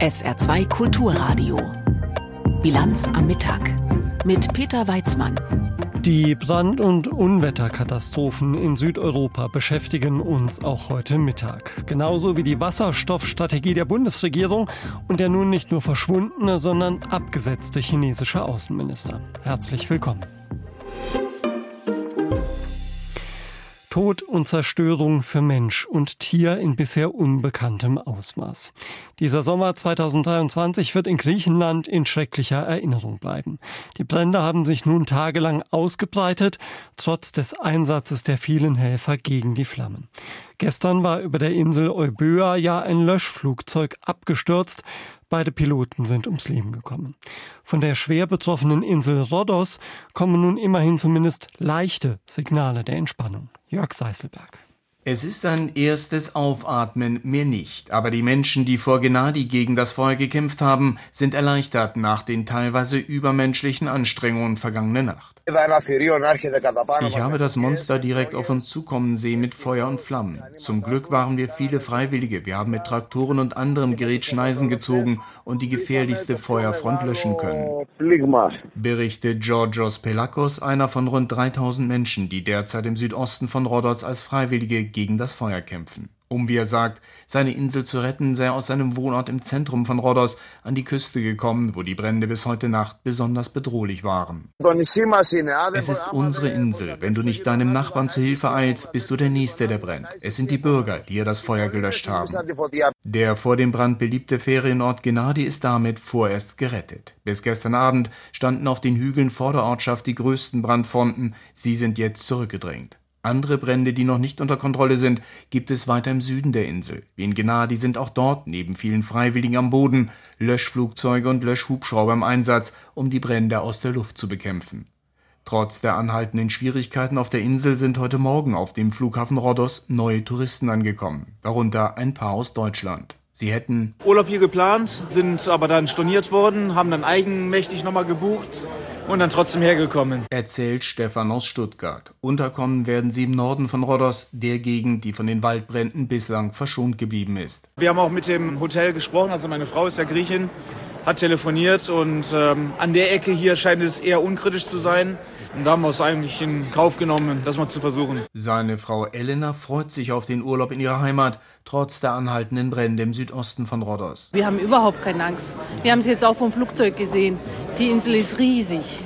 SR2 Kulturradio. Bilanz am Mittag mit Peter Weizmann. Die Brand- und Unwetterkatastrophen in Südeuropa beschäftigen uns auch heute Mittag. Genauso wie die Wasserstoffstrategie der Bundesregierung und der nun nicht nur verschwundene, sondern abgesetzte chinesische Außenminister. Herzlich willkommen. Tod und Zerstörung für Mensch und Tier in bisher unbekanntem Ausmaß. Dieser Sommer 2023 wird in Griechenland in schrecklicher Erinnerung bleiben. Die Brände haben sich nun tagelang ausgebreitet, trotz des Einsatzes der vielen Helfer gegen die Flammen. Gestern war über der Insel Euböa ja ein Löschflugzeug abgestürzt. Beide Piloten sind ums Leben gekommen. Von der schwer betroffenen Insel Rhodos kommen nun immerhin zumindest leichte Signale der Entspannung. Jörg Seißelberg. Es ist ein erstes Aufatmen, mehr nicht. Aber die Menschen, die vor Gennadi gegen das Feuer gekämpft haben, sind erleichtert nach den teilweise übermenschlichen Anstrengungen vergangene Nacht. Ich habe das Monster direkt auf uns zukommen sehen mit Feuer und Flammen. Zum Glück waren wir viele Freiwillige. Wir haben mit Traktoren und anderem Gerät Schneisen gezogen und die gefährlichste Feuerfront löschen können. Berichtet Georgios Pelakos, einer von rund 3000 Menschen, die derzeit im Südosten von Rhodos als Freiwillige gegen das Feuer kämpfen. Um, wie er sagt, seine Insel zu retten, sei er aus seinem Wohnort im Zentrum von Rhodos an die Küste gekommen, wo die Brände bis heute Nacht besonders bedrohlich waren. Es ist unsere Insel. Wenn du nicht deinem Nachbarn zu Hilfe eilst, bist du der Nächste, der brennt. Es sind die Bürger, die hier das Feuer gelöscht haben. Der vor dem Brand beliebte Ferienort Gennadi ist damit vorerst gerettet. Bis gestern Abend standen auf den Hügeln vor der Ortschaft die größten Brandfronten. Sie sind jetzt zurückgedrängt. Andere Brände, die noch nicht unter Kontrolle sind, gibt es weiter im Süden der Insel. Wie in Gennadi sind auch dort neben vielen Freiwilligen am Boden Löschflugzeuge und Löschhubschrauber im Einsatz, um die Brände aus der Luft zu bekämpfen. Trotz der anhaltenden Schwierigkeiten auf der Insel sind heute Morgen auf dem Flughafen Rhodos neue Touristen angekommen, darunter ein paar aus Deutschland. Sie hätten Urlaub hier geplant, sind aber dann storniert worden, haben dann eigenmächtig nochmal gebucht und dann trotzdem hergekommen. Erzählt Stefan aus Stuttgart. Unterkommen werden sie im Norden von Rhodos, der Gegend, die von den Waldbränden bislang verschont geblieben ist. Wir haben auch mit dem Hotel gesprochen, also meine Frau ist ja Griechin, hat telefoniert und ähm, an der Ecke hier scheint es eher unkritisch zu sein. Und da haben wir es eigentlich in Kauf genommen, das mal zu versuchen. Seine Frau Elena freut sich auf den Urlaub in ihrer Heimat, trotz der anhaltenden Brände im Südosten von Rhodos. Wir haben überhaupt keine Angst. Wir haben es jetzt auch vom Flugzeug gesehen. Die Insel ist riesig.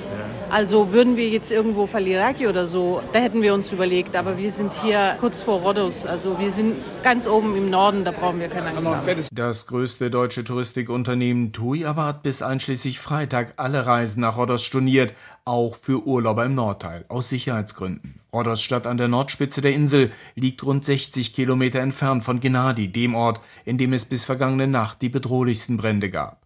Also würden wir jetzt irgendwo Faliraki oder so, da hätten wir uns überlegt. Aber wir sind hier kurz vor Rhodos. Also wir sind ganz oben im Norden, da brauchen wir keine Angst haben. Das größte deutsche Touristikunternehmen TUI aber hat bis einschließlich Freitag alle Reisen nach Rhodos storniert, auch für Urlauber im Nordteil, aus Sicherheitsgründen. Rhodos Stadt an der Nordspitze der Insel liegt rund 60 Kilometer entfernt von Gennadi, dem Ort, in dem es bis vergangene Nacht die bedrohlichsten Brände gab.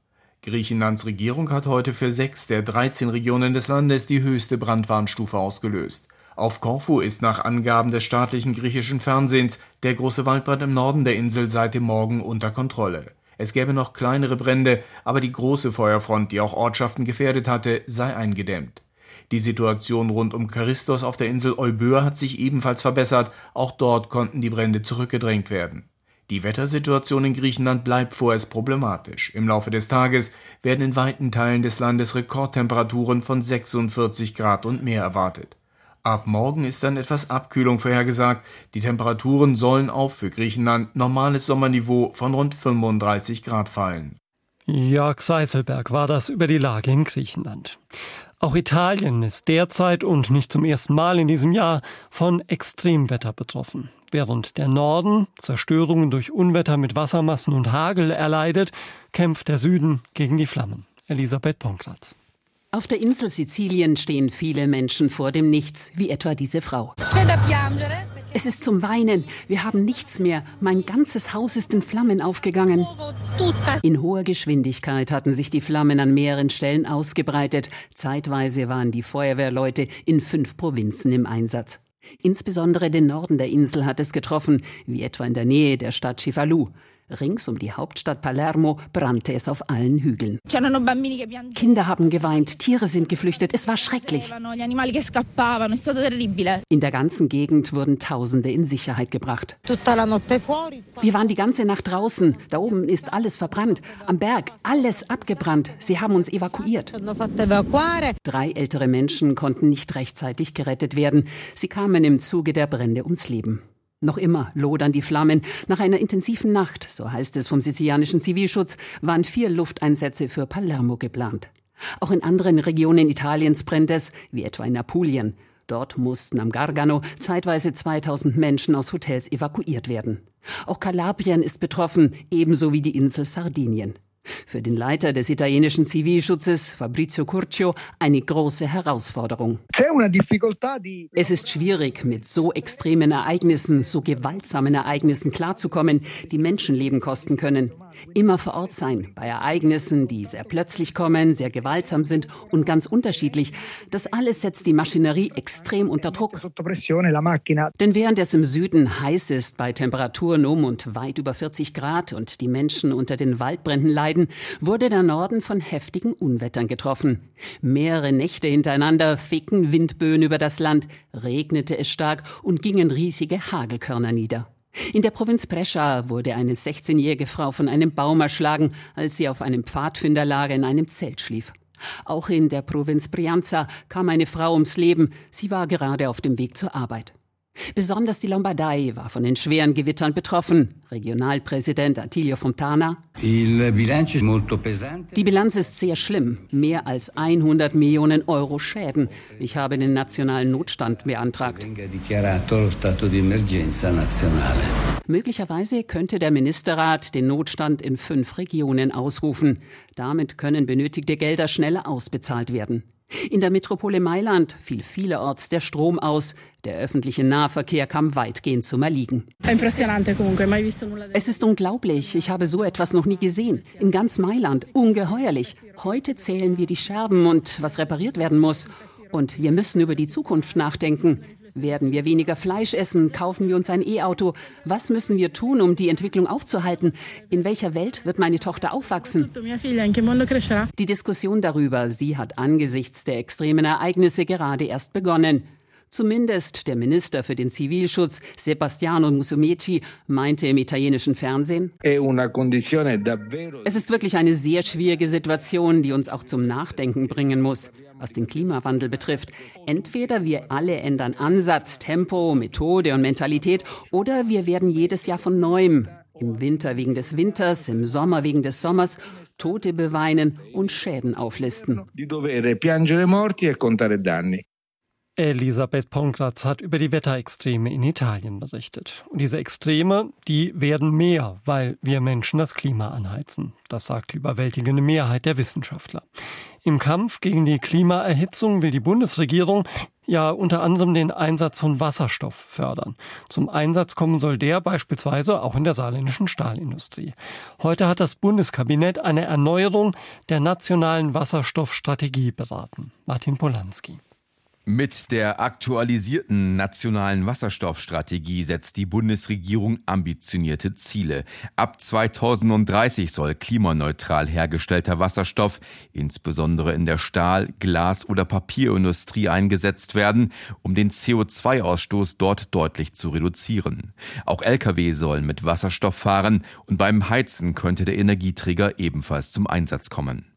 Griechenlands Regierung hat heute für sechs der 13 Regionen des Landes die höchste Brandwarnstufe ausgelöst. Auf Korfu ist nach Angaben des staatlichen griechischen Fernsehens der große Waldbrand im Norden der Insel seit dem Morgen unter Kontrolle. Es gäbe noch kleinere Brände, aber die große Feuerfront, die auch Ortschaften gefährdet hatte, sei eingedämmt. Die Situation rund um Charistos auf der Insel Euböa hat sich ebenfalls verbessert, auch dort konnten die Brände zurückgedrängt werden. Die Wettersituation in Griechenland bleibt vorerst problematisch. Im Laufe des Tages werden in weiten Teilen des Landes Rekordtemperaturen von 46 Grad und mehr erwartet. Ab morgen ist dann etwas Abkühlung vorhergesagt. Die Temperaturen sollen auf für Griechenland normales Sommerniveau von rund 35 Grad fallen. Jörg Seiselberg war das über die Lage in Griechenland. Auch Italien ist derzeit und nicht zum ersten Mal in diesem Jahr von Extremwetter betroffen. Während der Norden Zerstörungen durch Unwetter mit Wassermassen und Hagel erleidet, kämpft der Süden gegen die Flammen. Elisabeth Ponkratz. Auf der Insel Sizilien stehen viele Menschen vor dem Nichts, wie etwa diese Frau. Es ist zum Weinen. Wir haben nichts mehr. Mein ganzes Haus ist in Flammen aufgegangen. In hoher Geschwindigkeit hatten sich die Flammen an mehreren Stellen ausgebreitet. Zeitweise waren die Feuerwehrleute in fünf Provinzen im Einsatz. Insbesondere den Norden der Insel hat es getroffen, wie etwa in der Nähe der Stadt Chifalu. Rings um die Hauptstadt Palermo brannte es auf allen Hügeln. Kinder haben geweint, Tiere sind geflüchtet, es war schrecklich. In der ganzen Gegend wurden Tausende in Sicherheit gebracht. Wir waren die ganze Nacht draußen, da oben ist alles verbrannt, am Berg alles abgebrannt, sie haben uns evakuiert. Drei ältere Menschen konnten nicht rechtzeitig gerettet werden, sie kamen im Zuge der Brände ums Leben. Noch immer lodern die Flammen. Nach einer intensiven Nacht, so heißt es vom sizilianischen Zivilschutz, waren vier Lufteinsätze für Palermo geplant. Auch in anderen Regionen Italiens brennt es, wie etwa in Apulien. Dort mussten am Gargano zeitweise 2000 Menschen aus Hotels evakuiert werden. Auch Kalabrien ist betroffen, ebenso wie die Insel Sardinien. Für den Leiter des italienischen Zivilschutzes, Fabrizio Curcio, eine große Herausforderung. Es ist schwierig, mit so extremen Ereignissen, so gewaltsamen Ereignissen klarzukommen, die Menschenleben kosten können. Immer vor Ort sein, bei Ereignissen, die sehr plötzlich kommen, sehr gewaltsam sind und ganz unterschiedlich. Das alles setzt die Maschinerie extrem unter Druck. Denn während es im Süden heiß ist, bei Temperaturen um und weit über 40 Grad und die Menschen unter den Waldbränden leiden, wurde der Norden von heftigen Unwettern getroffen. Mehrere Nächte hintereinander fegten Windböen über das Land, regnete es stark und gingen riesige Hagelkörner nieder. In der Provinz Brescia wurde eine 16-jährige Frau von einem Baum erschlagen, als sie auf einem Pfadfinderlager in einem Zelt schlief. Auch in der Provinz Brianza kam eine Frau ums Leben. Sie war gerade auf dem Weg zur Arbeit. Besonders die Lombardei war von den schweren Gewittern betroffen. Regionalpräsident Attilio Fontana. Die Bilanz ist sehr schlimm. Mehr als 100 Millionen Euro Schäden. Ich habe den nationalen Notstand beantragt. Möglicherweise könnte der Ministerrat den Notstand in fünf Regionen ausrufen. Damit können benötigte Gelder schneller ausbezahlt werden. In der Metropole Mailand fiel vielerorts der Strom aus. Der öffentliche Nahverkehr kam weitgehend zum Erliegen. Es ist unglaublich. Ich habe so etwas noch nie gesehen. In ganz Mailand. Ungeheuerlich. Heute zählen wir die Scherben und was repariert werden muss. Und wir müssen über die Zukunft nachdenken. Werden wir weniger Fleisch essen? Kaufen wir uns ein E-Auto? Was müssen wir tun, um die Entwicklung aufzuhalten? In welcher Welt wird meine Tochter aufwachsen? Die Diskussion darüber, sie hat angesichts der extremen Ereignisse gerade erst begonnen. Zumindest der Minister für den Zivilschutz, Sebastiano Musumeci, meinte im italienischen Fernsehen, es ist wirklich eine sehr schwierige Situation, die uns auch zum Nachdenken bringen muss was den Klimawandel betrifft. Entweder wir alle ändern Ansatz, Tempo, Methode und Mentalität oder wir werden jedes Jahr von neuem, im Winter wegen des Winters, im Sommer wegen des Sommers, Tote beweinen und Schäden auflisten. Elisabeth Pongratz hat über die Wetterextreme in Italien berichtet. Und diese Extreme, die werden mehr, weil wir Menschen das Klima anheizen. Das sagt die überwältigende Mehrheit der Wissenschaftler. Im Kampf gegen die Klimaerhitzung will die Bundesregierung ja unter anderem den Einsatz von Wasserstoff fördern. Zum Einsatz kommen soll der beispielsweise auch in der saarländischen Stahlindustrie. Heute hat das Bundeskabinett eine Erneuerung der nationalen Wasserstoffstrategie beraten. Martin Polanski. Mit der aktualisierten nationalen Wasserstoffstrategie setzt die Bundesregierung ambitionierte Ziele. Ab 2030 soll klimaneutral hergestellter Wasserstoff insbesondere in der Stahl-, Glas- oder Papierindustrie eingesetzt werden, um den CO2-Ausstoß dort deutlich zu reduzieren. Auch Lkw sollen mit Wasserstoff fahren und beim Heizen könnte der Energieträger ebenfalls zum Einsatz kommen.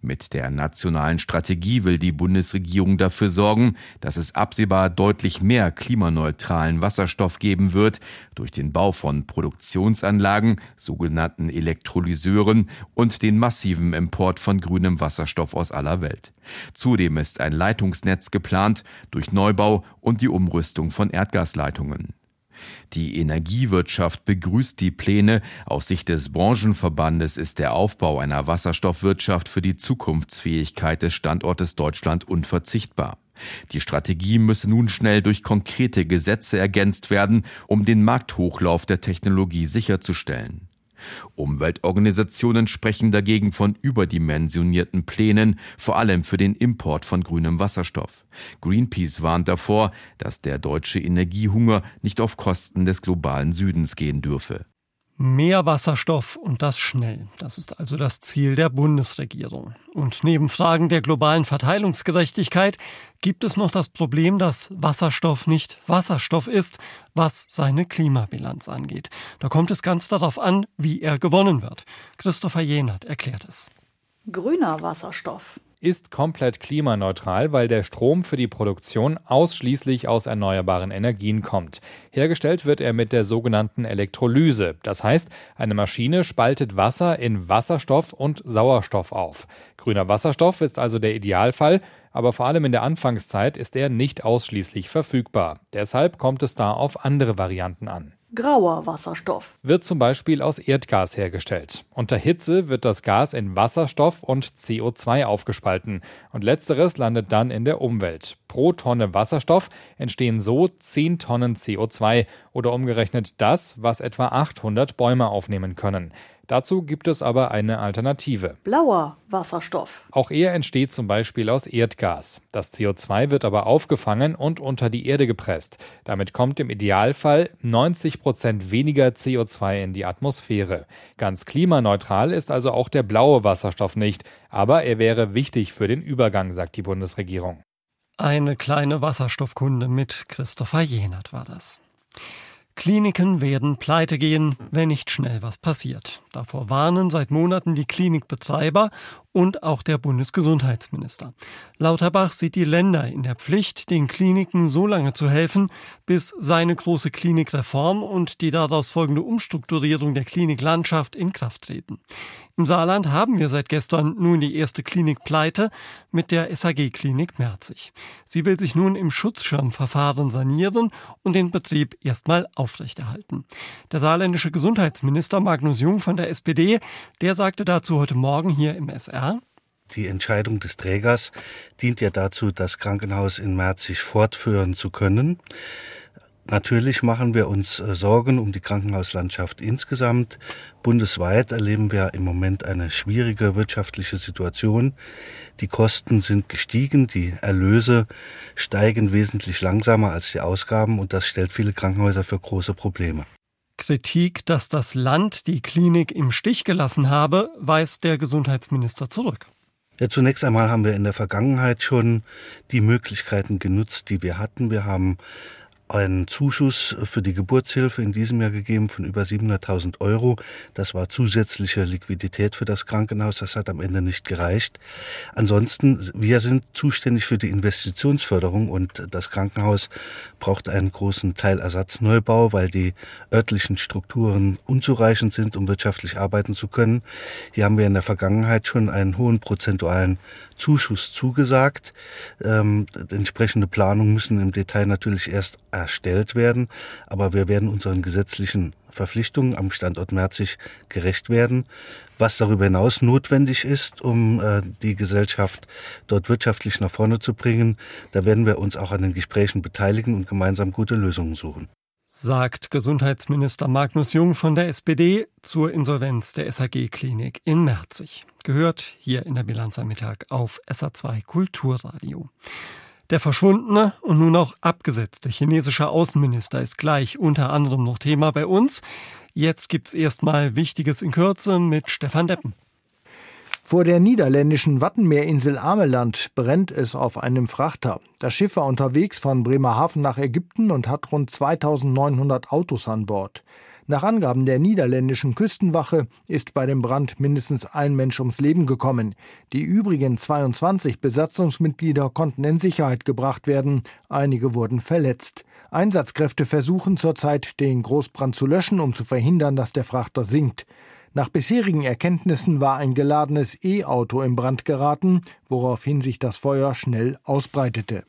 Mit der nationalen Strategie will die Bundesregierung dafür sorgen, dass es absehbar deutlich mehr klimaneutralen Wasserstoff geben wird durch den Bau von Produktionsanlagen, sogenannten Elektrolyseuren und den massiven Import von grünem Wasserstoff aus aller Welt. Zudem ist ein Leitungsnetz geplant durch Neubau und die Umrüstung von Erdgasleitungen. Die Energiewirtschaft begrüßt die Pläne. Aus Sicht des Branchenverbandes ist der Aufbau einer Wasserstoffwirtschaft für die Zukunftsfähigkeit des Standortes Deutschland unverzichtbar. Die Strategie müsse nun schnell durch konkrete Gesetze ergänzt werden, um den Markthochlauf der Technologie sicherzustellen. Umweltorganisationen sprechen dagegen von überdimensionierten Plänen, vor allem für den Import von grünem Wasserstoff. Greenpeace warnt davor, dass der deutsche Energiehunger nicht auf Kosten des globalen Südens gehen dürfe. Mehr Wasserstoff und das schnell. Das ist also das Ziel der Bundesregierung. Und neben Fragen der globalen Verteilungsgerechtigkeit gibt es noch das Problem, dass Wasserstoff nicht Wasserstoff ist, was seine Klimabilanz angeht. Da kommt es ganz darauf an, wie er gewonnen wird. Christopher Jenert erklärt es. Grüner Wasserstoff ist komplett klimaneutral, weil der Strom für die Produktion ausschließlich aus erneuerbaren Energien kommt. Hergestellt wird er mit der sogenannten Elektrolyse. Das heißt, eine Maschine spaltet Wasser in Wasserstoff und Sauerstoff auf. Grüner Wasserstoff ist also der Idealfall, aber vor allem in der Anfangszeit ist er nicht ausschließlich verfügbar. Deshalb kommt es da auf andere Varianten an. Grauer Wasserstoff wird zum Beispiel aus Erdgas hergestellt. Unter Hitze wird das Gas in Wasserstoff und CO2 aufgespalten und letzteres landet dann in der Umwelt. Pro Tonne Wasserstoff entstehen so 10 Tonnen CO2 oder umgerechnet das, was etwa 800 Bäume aufnehmen können. Dazu gibt es aber eine Alternative. Blauer Wasserstoff. Auch er entsteht zum Beispiel aus Erdgas. Das CO2 wird aber aufgefangen und unter die Erde gepresst. Damit kommt im Idealfall 90 Prozent weniger CO2 in die Atmosphäre. Ganz klimaneutral ist also auch der blaue Wasserstoff nicht, aber er wäre wichtig für den Übergang, sagt die Bundesregierung. Eine kleine Wasserstoffkunde mit Christopher Jenert war das. Kliniken werden pleite gehen, wenn nicht schnell was passiert. Davor warnen seit Monaten die Klinikbetreiber und auch der Bundesgesundheitsminister. Lauterbach sieht die Länder in der Pflicht, den Kliniken so lange zu helfen, bis seine große Klinikreform und die daraus folgende Umstrukturierung der Kliniklandschaft in Kraft treten. Im Saarland haben wir seit gestern nun die erste Klinikpleite mit der SAG-Klinik Merzig. Sie will sich nun im Schutzschirmverfahren sanieren und den Betrieb erstmal aufrechterhalten. Der saarländische Gesundheitsminister Magnus Jung von der SPD, der sagte dazu heute Morgen hier im SR, die Entscheidung des Trägers dient ja dazu, das Krankenhaus in Merzig fortführen zu können. Natürlich machen wir uns äh, Sorgen um die Krankenhauslandschaft insgesamt. Bundesweit erleben wir im Moment eine schwierige wirtschaftliche Situation. Die Kosten sind gestiegen, die Erlöse steigen wesentlich langsamer als die Ausgaben und das stellt viele Krankenhäuser für große Probleme. Kritik, dass das Land die Klinik im Stich gelassen habe, weist der Gesundheitsminister zurück. Ja, zunächst einmal haben wir in der Vergangenheit schon die Möglichkeiten genutzt, die wir hatten. Wir haben einen Zuschuss für die Geburtshilfe in diesem Jahr gegeben von über 700.000 Euro. Das war zusätzliche Liquidität für das Krankenhaus. Das hat am Ende nicht gereicht. Ansonsten, wir sind zuständig für die Investitionsförderung und das Krankenhaus braucht einen großen Teil Ersatzneubau, weil die örtlichen Strukturen unzureichend sind, um wirtschaftlich arbeiten zu können. Hier haben wir in der Vergangenheit schon einen hohen prozentualen Zuschuss zugesagt. Ähm, entsprechende Planungen müssen im Detail natürlich erst erstellt werden, aber wir werden unseren gesetzlichen Verpflichtungen am Standort Merzig gerecht werden. Was darüber hinaus notwendig ist, um äh, die Gesellschaft dort wirtschaftlich nach vorne zu bringen, da werden wir uns auch an den Gesprächen beteiligen und gemeinsam gute Lösungen suchen sagt Gesundheitsminister Magnus Jung von der SPD zur Insolvenz der SAG-Klinik in Merzig. Gehört hier in der Bilanz am Mittag auf SA2 Kulturradio. Der verschwundene und nun auch abgesetzte chinesische Außenminister ist gleich unter anderem noch Thema bei uns. Jetzt gibt's erstmal Wichtiges in Kürze mit Stefan Deppen. Vor der niederländischen Wattenmeerinsel Ameland brennt es auf einem Frachter. Das Schiff war unterwegs von Bremerhaven nach Ägypten und hat rund 2900 Autos an Bord. Nach Angaben der niederländischen Küstenwache ist bei dem Brand mindestens ein Mensch ums Leben gekommen. Die übrigen 22 Besatzungsmitglieder konnten in Sicherheit gebracht werden. Einige wurden verletzt. Einsatzkräfte versuchen zurzeit, den Großbrand zu löschen, um zu verhindern, dass der Frachter sinkt. Nach bisherigen Erkenntnissen war ein geladenes E-Auto in Brand geraten, woraufhin sich das Feuer schnell ausbreitete.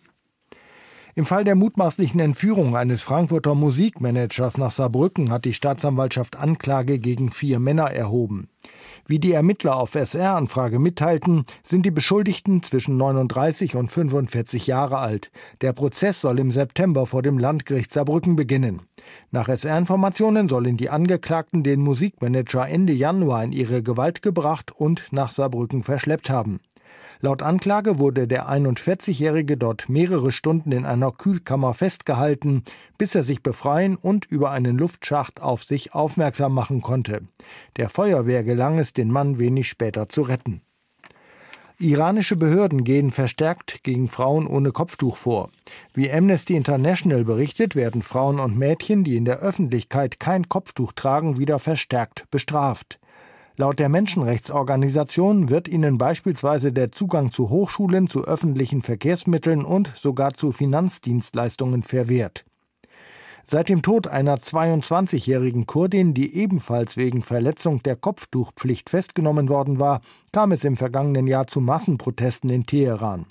Im Fall der mutmaßlichen Entführung eines Frankfurter Musikmanagers nach Saarbrücken hat die Staatsanwaltschaft Anklage gegen vier Männer erhoben. Wie die Ermittler auf SR-Anfrage mitteilten, sind die Beschuldigten zwischen 39 und 45 Jahre alt. Der Prozess soll im September vor dem Landgericht Saarbrücken beginnen. Nach SR-Informationen sollen die Angeklagten den Musikmanager Ende Januar in ihre Gewalt gebracht und nach Saarbrücken verschleppt haben. Laut Anklage wurde der 41-Jährige dort mehrere Stunden in einer Kühlkammer festgehalten, bis er sich befreien und über einen Luftschacht auf sich aufmerksam machen konnte. Der Feuerwehr gelang es, den Mann wenig später zu retten. Iranische Behörden gehen verstärkt gegen Frauen ohne Kopftuch vor. Wie Amnesty International berichtet, werden Frauen und Mädchen, die in der Öffentlichkeit kein Kopftuch tragen, wieder verstärkt bestraft. Laut der Menschenrechtsorganisation wird ihnen beispielsweise der Zugang zu Hochschulen, zu öffentlichen Verkehrsmitteln und sogar zu Finanzdienstleistungen verwehrt. Seit dem Tod einer 22-jährigen Kurdin, die ebenfalls wegen Verletzung der Kopftuchpflicht festgenommen worden war, kam es im vergangenen Jahr zu Massenprotesten in Teheran.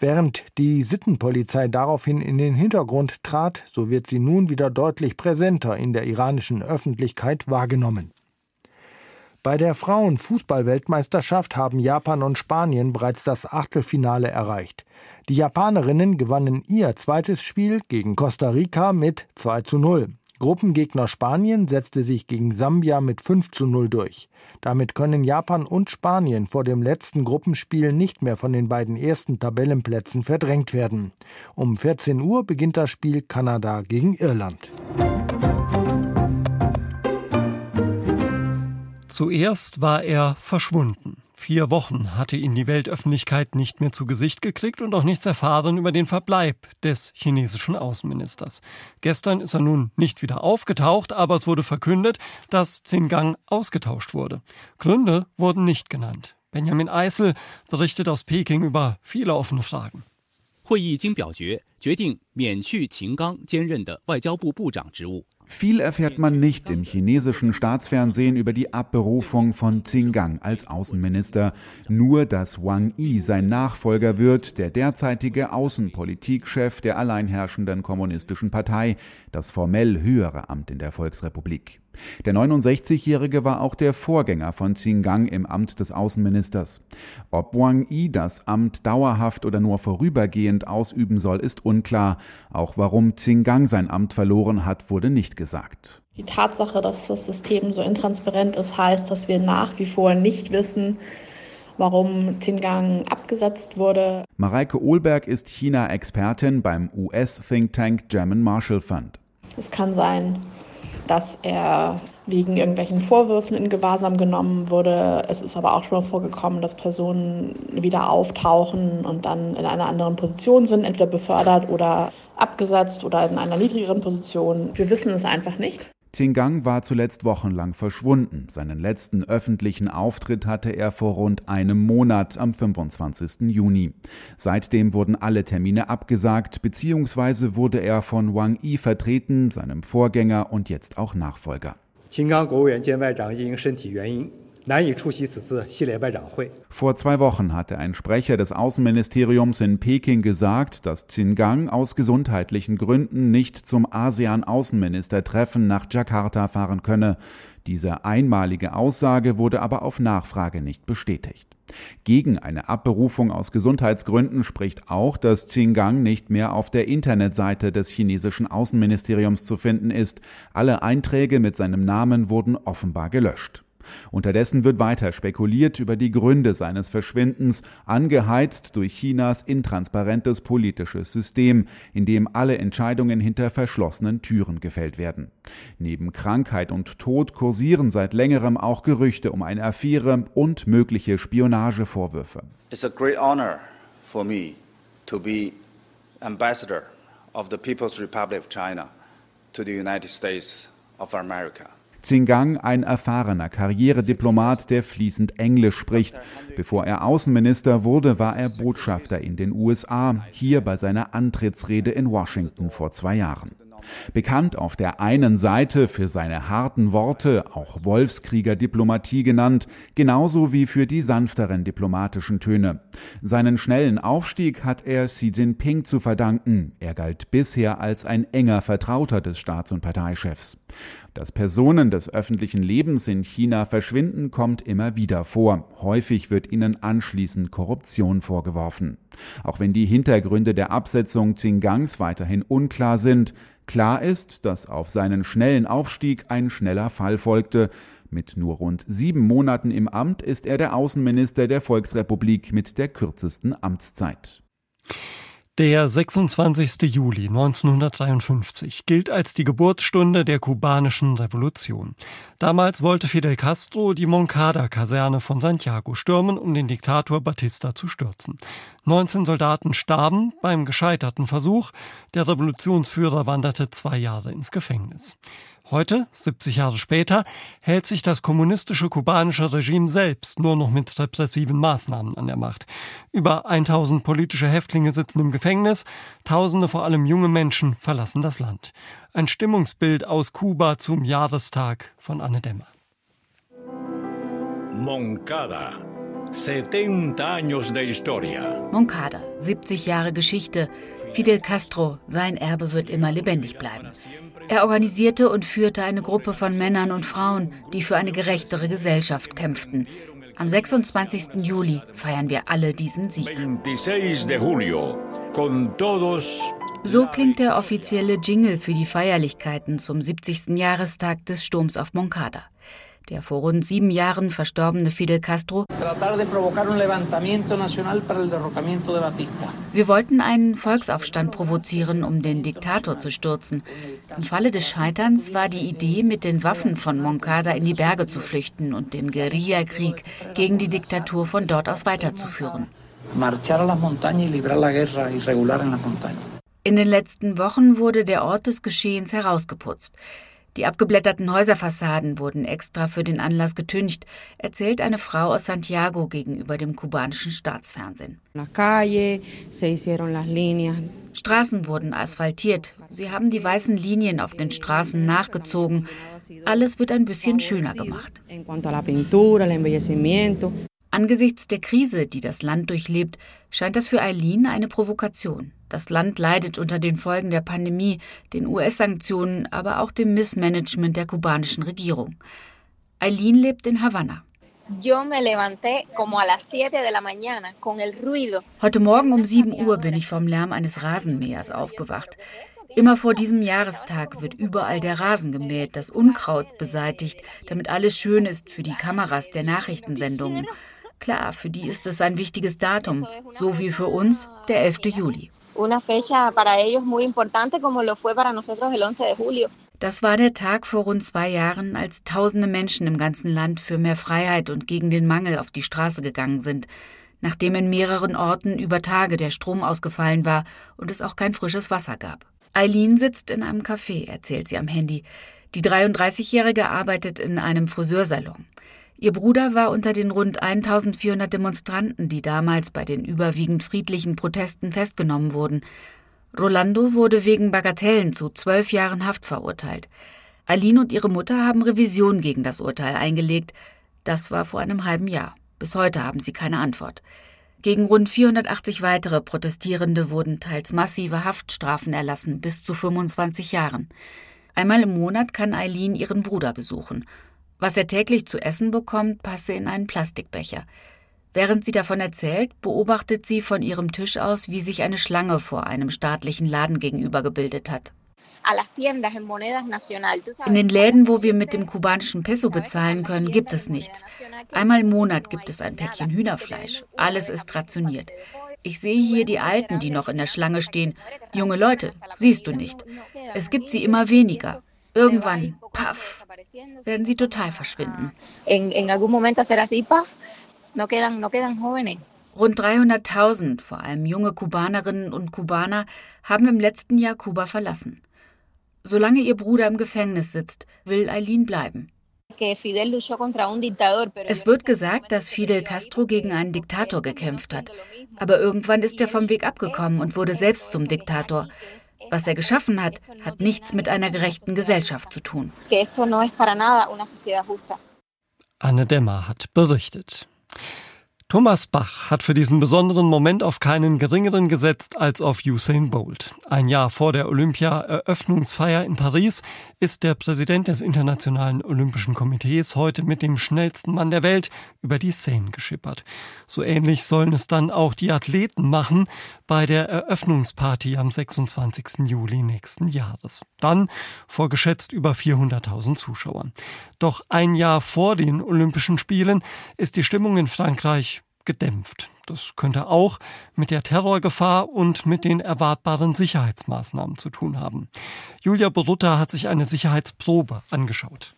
Während die Sittenpolizei daraufhin in den Hintergrund trat, so wird sie nun wieder deutlich präsenter in der iranischen Öffentlichkeit wahrgenommen. Bei der Frauenfußballweltmeisterschaft haben Japan und Spanien bereits das Achtelfinale erreicht. Die Japanerinnen gewannen ihr zweites Spiel gegen Costa Rica mit 2 zu 0. Gruppengegner Spanien setzte sich gegen Sambia mit 5 zu 0 durch. Damit können Japan und Spanien vor dem letzten Gruppenspiel nicht mehr von den beiden ersten Tabellenplätzen verdrängt werden. Um 14 Uhr beginnt das Spiel Kanada gegen Irland. Zuerst war er verschwunden. Vier Wochen hatte ihn die Weltöffentlichkeit nicht mehr zu Gesicht gekriegt und auch nichts erfahren über den Verbleib des chinesischen Außenministers. Gestern ist er nun nicht wieder aufgetaucht, aber es wurde verkündet, dass Xingang ausgetauscht wurde. Gründe wurden nicht genannt. Benjamin Eisel berichtet aus Peking über viele offene Fragen. 会议经表决，决定免去秦刚兼任的外交部部长职务。 Viel erfährt man nicht im chinesischen Staatsfernsehen über die Abberufung von Xingang als Außenminister. Nur, dass Wang Yi sein Nachfolger wird, der derzeitige Außenpolitikchef der alleinherrschenden kommunistischen Partei, das formell höhere Amt in der Volksrepublik. Der 69-Jährige war auch der Vorgänger von Xingang im Amt des Außenministers. Ob Wang Yi das Amt dauerhaft oder nur vorübergehend ausüben soll, ist unklar. Auch warum Xingang sein Amt verloren hat, wurde nicht gesagt. Die Tatsache, dass das System so intransparent ist, heißt, dass wir nach wie vor nicht wissen, warum Xinjiang abgesetzt wurde. Mareike Ohlberg ist China-Expertin beim US-Think Tank German Marshall Fund. Es kann sein, dass er wegen irgendwelchen Vorwürfen in Gewahrsam genommen wurde. Es ist aber auch schon mal vorgekommen, dass Personen wieder auftauchen und dann in einer anderen Position sind, entweder befördert oder abgesetzt oder in einer niedrigeren Position. Wir wissen es einfach nicht. Xingang war zuletzt wochenlang verschwunden. Seinen letzten öffentlichen Auftritt hatte er vor rund einem Monat am 25. Juni. Seitdem wurden alle Termine abgesagt, beziehungsweise wurde er von Wang Yi vertreten, seinem Vorgänger und jetzt auch Nachfolger. 秦刚国务院兼外长因身体原因 vor zwei Wochen hatte ein Sprecher des Außenministeriums in Peking gesagt, dass Xingang aus gesundheitlichen Gründen nicht zum ASEAN-Außenministertreffen nach Jakarta fahren könne. Diese einmalige Aussage wurde aber auf Nachfrage nicht bestätigt. Gegen eine Abberufung aus Gesundheitsgründen spricht auch, dass Xingang nicht mehr auf der Internetseite des chinesischen Außenministeriums zu finden ist. Alle Einträge mit seinem Namen wurden offenbar gelöscht. Unterdessen wird weiter spekuliert über die Gründe seines Verschwindens, angeheizt durch Chinas intransparentes politisches System, in dem alle Entscheidungen hinter verschlossenen Türen gefällt werden. Neben Krankheit und Tod kursieren seit längerem auch Gerüchte um eine Affäre und mögliche Spionagevorwürfe. It's a great honor for me to be ambassador of the People's Republic of China to the United States of America. Xingang ein erfahrener Karrierediplomat, der fließend Englisch spricht. Bevor er Außenminister wurde, war er Botschafter in den USA, hier bei seiner Antrittsrede in Washington vor zwei Jahren. Bekannt auf der einen Seite für seine harten Worte, auch Wolfskrieger-Diplomatie genannt, genauso wie für die sanfteren diplomatischen Töne. Seinen schnellen Aufstieg hat er Xi Jinping zu verdanken. Er galt bisher als ein enger Vertrauter des Staats- und Parteichefs. Dass Personen des öffentlichen Lebens in China verschwinden, kommt immer wieder vor. Häufig wird ihnen anschließend Korruption vorgeworfen. Auch wenn die Hintergründe der Absetzung Xingangs weiterhin unklar sind, klar ist, dass auf seinen schnellen Aufstieg ein schneller Fall folgte. Mit nur rund sieben Monaten im Amt ist er der Außenminister der Volksrepublik mit der kürzesten Amtszeit. Der 26. Juli 1953 gilt als die Geburtsstunde der kubanischen Revolution. Damals wollte Fidel Castro die Moncada-Kaserne von Santiago stürmen, um den Diktator Batista zu stürzen. 19 Soldaten starben beim gescheiterten Versuch. Der Revolutionsführer wanderte zwei Jahre ins Gefängnis. Heute, 70 Jahre später, hält sich das kommunistische kubanische Regime selbst nur noch mit repressiven Maßnahmen an der Macht. Über 1000 politische Häftlinge sitzen im Gefängnis, Tausende, vor allem junge Menschen, verlassen das Land. Ein Stimmungsbild aus Kuba zum Jahrestag von Anne Dämmer. Moncada. 70 años de historia. Moncada, 70 Jahre Geschichte. Fidel Castro, sein Erbe wird immer lebendig bleiben. Er organisierte und führte eine Gruppe von Männern und Frauen, die für eine gerechtere Gesellschaft kämpften. Am 26. Juli feiern wir alle diesen Sieg. So klingt der offizielle Jingle für die Feierlichkeiten zum 70. Jahrestag des Sturms auf Moncada. Der vor rund sieben Jahren verstorbene Fidel Castro. Wir wollten einen Volksaufstand provozieren, um den Diktator zu stürzen. Im Falle des Scheiterns war die Idee, mit den Waffen von Moncada in die Berge zu flüchten und den Guerillakrieg gegen die Diktatur von dort aus weiterzuführen. In den letzten Wochen wurde der Ort des Geschehens herausgeputzt. Die abgeblätterten Häuserfassaden wurden extra für den Anlass getüncht, erzählt eine Frau aus Santiago gegenüber dem kubanischen Staatsfernsehen. Straßen wurden asphaltiert, sie haben die weißen Linien auf den Straßen nachgezogen. Alles wird ein bisschen schöner gemacht. Angesichts der Krise, die das Land durchlebt, scheint das für Eileen eine Provokation. Das Land leidet unter den Folgen der Pandemie, den US-Sanktionen, aber auch dem Missmanagement der kubanischen Regierung. Eileen lebt in Havanna. Heute Morgen um 7 Uhr bin ich vom Lärm eines Rasenmähers aufgewacht. Immer vor diesem Jahrestag wird überall der Rasen gemäht, das Unkraut beseitigt, damit alles schön ist für die Kameras der Nachrichtensendungen. Klar, für die ist es ein wichtiges Datum, so wie für uns der 11. Juli. Das war der Tag vor rund zwei Jahren, als tausende Menschen im ganzen Land für mehr Freiheit und gegen den Mangel auf die Straße gegangen sind, nachdem in mehreren Orten über Tage der Strom ausgefallen war und es auch kein frisches Wasser gab. Eileen sitzt in einem Café, erzählt sie am Handy. Die 33-Jährige arbeitet in einem Friseursalon. Ihr Bruder war unter den rund 1400 Demonstranten, die damals bei den überwiegend friedlichen Protesten festgenommen wurden. Rolando wurde wegen Bagatellen zu zwölf Jahren Haft verurteilt. Aline und ihre Mutter haben Revision gegen das Urteil eingelegt. Das war vor einem halben Jahr. Bis heute haben sie keine Antwort. Gegen rund 480 weitere Protestierende wurden teils massive Haftstrafen erlassen, bis zu 25 Jahren. Einmal im Monat kann Eileen ihren Bruder besuchen. Was er täglich zu essen bekommt, passe in einen Plastikbecher. Während sie davon erzählt, beobachtet sie von ihrem Tisch aus, wie sich eine Schlange vor einem staatlichen Laden gegenüber gebildet hat. In den Läden, wo wir mit dem kubanischen Peso bezahlen können, gibt es nichts. Einmal im Monat gibt es ein Päckchen Hühnerfleisch. Alles ist rationiert. Ich sehe hier die Alten, die noch in der Schlange stehen. Junge Leute, siehst du nicht. Es gibt sie immer weniger. Irgendwann, paff, werden sie total verschwinden. Rund 300.000, vor allem junge Kubanerinnen und Kubaner, haben im letzten Jahr Kuba verlassen. Solange ihr Bruder im Gefängnis sitzt, will Eileen bleiben. Es wird gesagt, dass Fidel Castro gegen einen Diktator gekämpft hat. Aber irgendwann ist er vom Weg abgekommen und wurde selbst zum Diktator. Was er geschaffen hat, hat nichts mit einer gerechten Gesellschaft zu tun. Anne Dämmer hat berichtet. Thomas Bach hat für diesen besonderen Moment auf keinen geringeren gesetzt als auf Usain Bolt. Ein Jahr vor der Olympia-Eröffnungsfeier in Paris ist der Präsident des Internationalen Olympischen Komitees heute mit dem schnellsten Mann der Welt über die Seine geschippert. So ähnlich sollen es dann auch die Athleten machen bei der Eröffnungsparty am 26. Juli nächsten Jahres. Dann vor geschätzt über 400.000 Zuschauern. Doch ein Jahr vor den Olympischen Spielen ist die Stimmung in Frankreich gedämpft. Das könnte auch mit der Terrorgefahr und mit den erwartbaren Sicherheitsmaßnahmen zu tun haben. Julia Borutta hat sich eine Sicherheitsprobe angeschaut.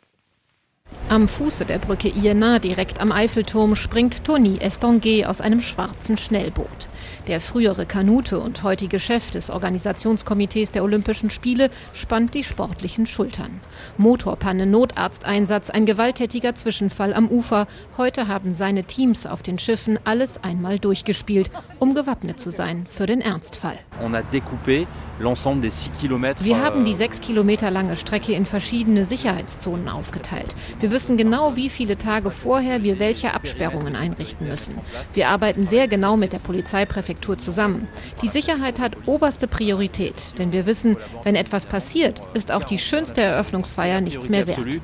Am Fuße der Brücke Iéna, direkt am Eiffelturm, springt Tony Estanguet aus einem schwarzen Schnellboot. Der frühere Kanute und heutige Chef des Organisationskomitees der Olympischen Spiele spannt die sportlichen Schultern. Motorpanne, Notarzteinsatz, ein gewalttätiger Zwischenfall am Ufer. Heute haben seine Teams auf den Schiffen alles einmal durchgespielt, um gewappnet zu sein für den Ernstfall. Wir haben die sechs Kilometer lange Strecke in verschiedene Sicherheitszonen aufgeteilt. Wir wissen genau, wie viele Tage vorher wir welche Absperrungen einrichten müssen. Wir arbeiten sehr genau mit der Polizeipräfektur zusammen. Die Sicherheit hat oberste Priorität, denn wir wissen, wenn etwas passiert, ist auch die schönste Eröffnungsfeier nichts mehr wert.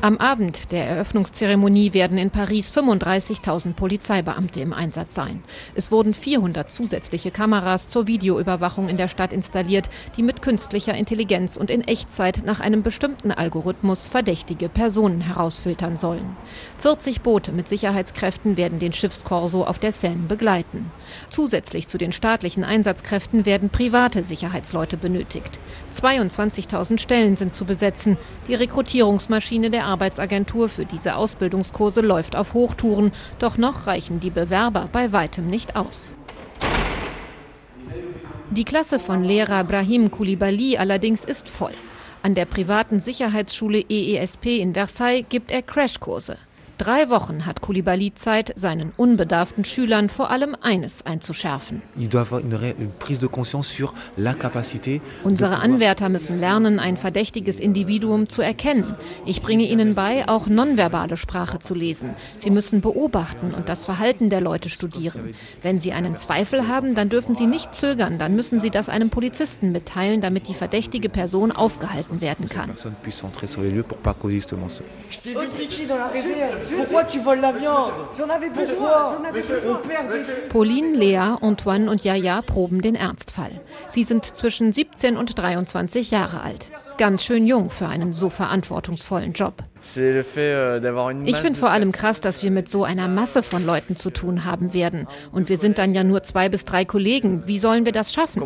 Am Abend der Eröffnungszeremonie werden in Paris 35.000 Polizeibeamte im Einsatz sein. Es wurden 400 zusätzliche Kameras zur Videoüberwachung in der Stadt installiert, die mit künstlicher Intelligenz und in Echtzeit nach einem bestimmten Algorithmus verdächtige Personen herausfiltern sollen. 40 Boote mit Sicherheitskräften werden den Schiffskorso auf der Seine begleiten. Zusätzlich zu den staatlichen Einsatzkräften werden private Sicherheitsleute benötigt. 22.000 Stellen sind zu besetzen. Die Rekrutierungsmaschine der Arbeitsagentur für diese Ausbildungskurse läuft auf Hochtouren, doch noch reichen die Bewerber bei weitem nicht aus. Die Klasse von Lehrer Brahim Koulibaly allerdings ist voll. An der privaten Sicherheitsschule EESP in Versailles gibt er Crashkurse. Drei Wochen hat Koulibaly Zeit, seinen unbedarften Schülern vor allem eines einzuschärfen. Unsere Anwärter müssen lernen, ein verdächtiges Individuum zu erkennen. Ich bringe ihnen bei, auch nonverbale Sprache zu lesen. Sie müssen beobachten und das Verhalten der Leute studieren. Wenn sie einen Zweifel haben, dann dürfen sie nicht zögern, dann müssen sie das einem Polizisten mitteilen, damit die verdächtige Person aufgehalten werden kann. Pourquoi tu voles la viande J'en avais besoin, j'en avais besoin. Pauline, Lea, Antoine und Jaja proben den Ernstfall. Sie sind zwischen 17 und 23 Jahre alt. Ganz schön jung für einen so verantwortungsvollen Job. Euh, ich finde vor allem krass, dass wir mit so einer Masse von Leuten zu tun haben werden. Und wir sind dann ja nur zwei bis drei Kollegen. Wie sollen wir das schaffen?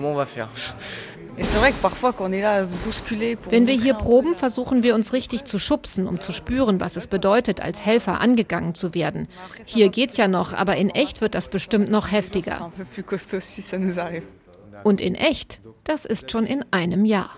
Wenn wir hier proben, versuchen wir uns richtig zu schubsen, um zu spüren, was es bedeutet, als Helfer angegangen zu werden. Hier geht's ja noch, aber in echt wird das bestimmt noch heftiger. Und in echt, das ist schon in einem Jahr.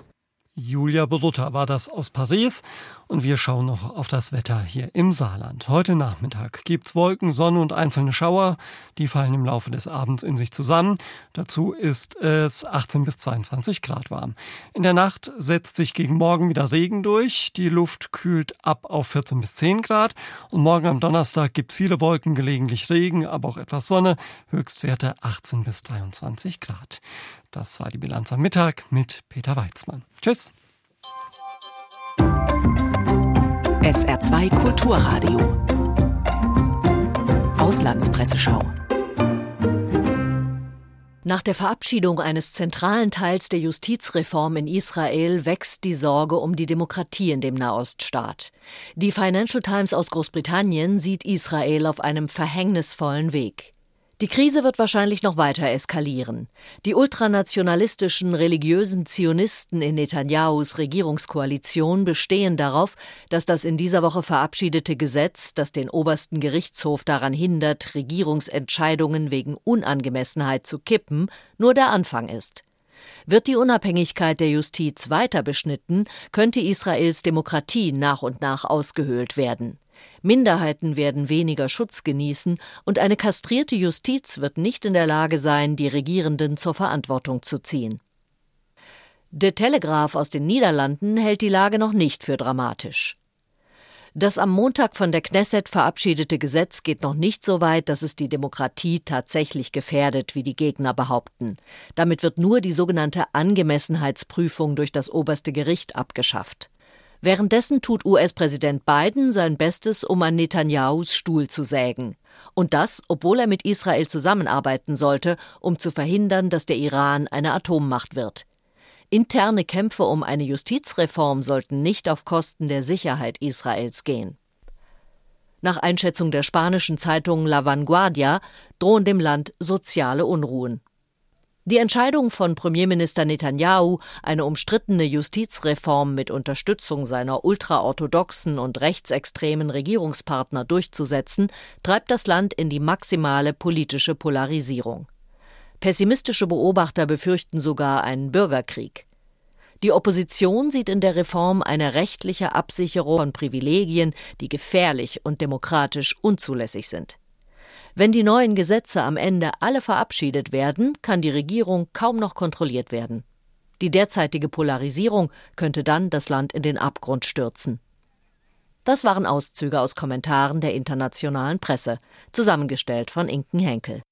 Julia Borutta war das aus Paris und wir schauen noch auf das Wetter hier im Saarland. Heute Nachmittag gibt's Wolken, Sonne und einzelne Schauer. Die fallen im Laufe des Abends in sich zusammen. Dazu ist es 18 bis 22 Grad warm. In der Nacht setzt sich gegen morgen wieder Regen durch. Die Luft kühlt ab auf 14 bis 10 Grad. Und morgen am Donnerstag gibt's viele Wolken, gelegentlich Regen, aber auch etwas Sonne. Höchstwerte 18 bis 23 Grad. Das war die Bilanz am Mittag mit Peter Weizmann. Tschüss. SR2 Kulturradio. Auslandspresseschau. Nach der Verabschiedung eines zentralen Teils der Justizreform in Israel wächst die Sorge um die Demokratie in dem Nahoststaat. Die Financial Times aus Großbritannien sieht Israel auf einem verhängnisvollen Weg. Die Krise wird wahrscheinlich noch weiter eskalieren. Die ultranationalistischen religiösen Zionisten in Netanyahus Regierungskoalition bestehen darauf, dass das in dieser Woche verabschiedete Gesetz, das den obersten Gerichtshof daran hindert, Regierungsentscheidungen wegen Unangemessenheit zu kippen, nur der Anfang ist. Wird die Unabhängigkeit der Justiz weiter beschnitten, könnte Israels Demokratie nach und nach ausgehöhlt werden. Minderheiten werden weniger Schutz genießen und eine kastrierte Justiz wird nicht in der Lage sein, die Regierenden zur Verantwortung zu ziehen. De Telegraaf aus den Niederlanden hält die Lage noch nicht für dramatisch. Das am Montag von der Knesset verabschiedete Gesetz geht noch nicht so weit, dass es die Demokratie tatsächlich gefährdet, wie die Gegner behaupten. Damit wird nur die sogenannte Angemessenheitsprüfung durch das oberste Gericht abgeschafft. Währenddessen tut US-Präsident Biden sein Bestes, um an Netanyahus Stuhl zu sägen. Und das, obwohl er mit Israel zusammenarbeiten sollte, um zu verhindern, dass der Iran eine Atommacht wird. Interne Kämpfe um eine Justizreform sollten nicht auf Kosten der Sicherheit Israels gehen. Nach Einschätzung der spanischen Zeitung La Vanguardia drohen dem Land soziale Unruhen. Die Entscheidung von Premierminister Netanyahu, eine umstrittene Justizreform mit Unterstützung seiner ultraorthodoxen und rechtsextremen Regierungspartner durchzusetzen, treibt das Land in die maximale politische Polarisierung. Pessimistische Beobachter befürchten sogar einen Bürgerkrieg. Die Opposition sieht in der Reform eine rechtliche Absicherung von Privilegien, die gefährlich und demokratisch unzulässig sind. Wenn die neuen Gesetze am Ende alle verabschiedet werden, kann die Regierung kaum noch kontrolliert werden. Die derzeitige Polarisierung könnte dann das Land in den Abgrund stürzen. Das waren Auszüge aus Kommentaren der internationalen Presse, zusammengestellt von Inken Henkel.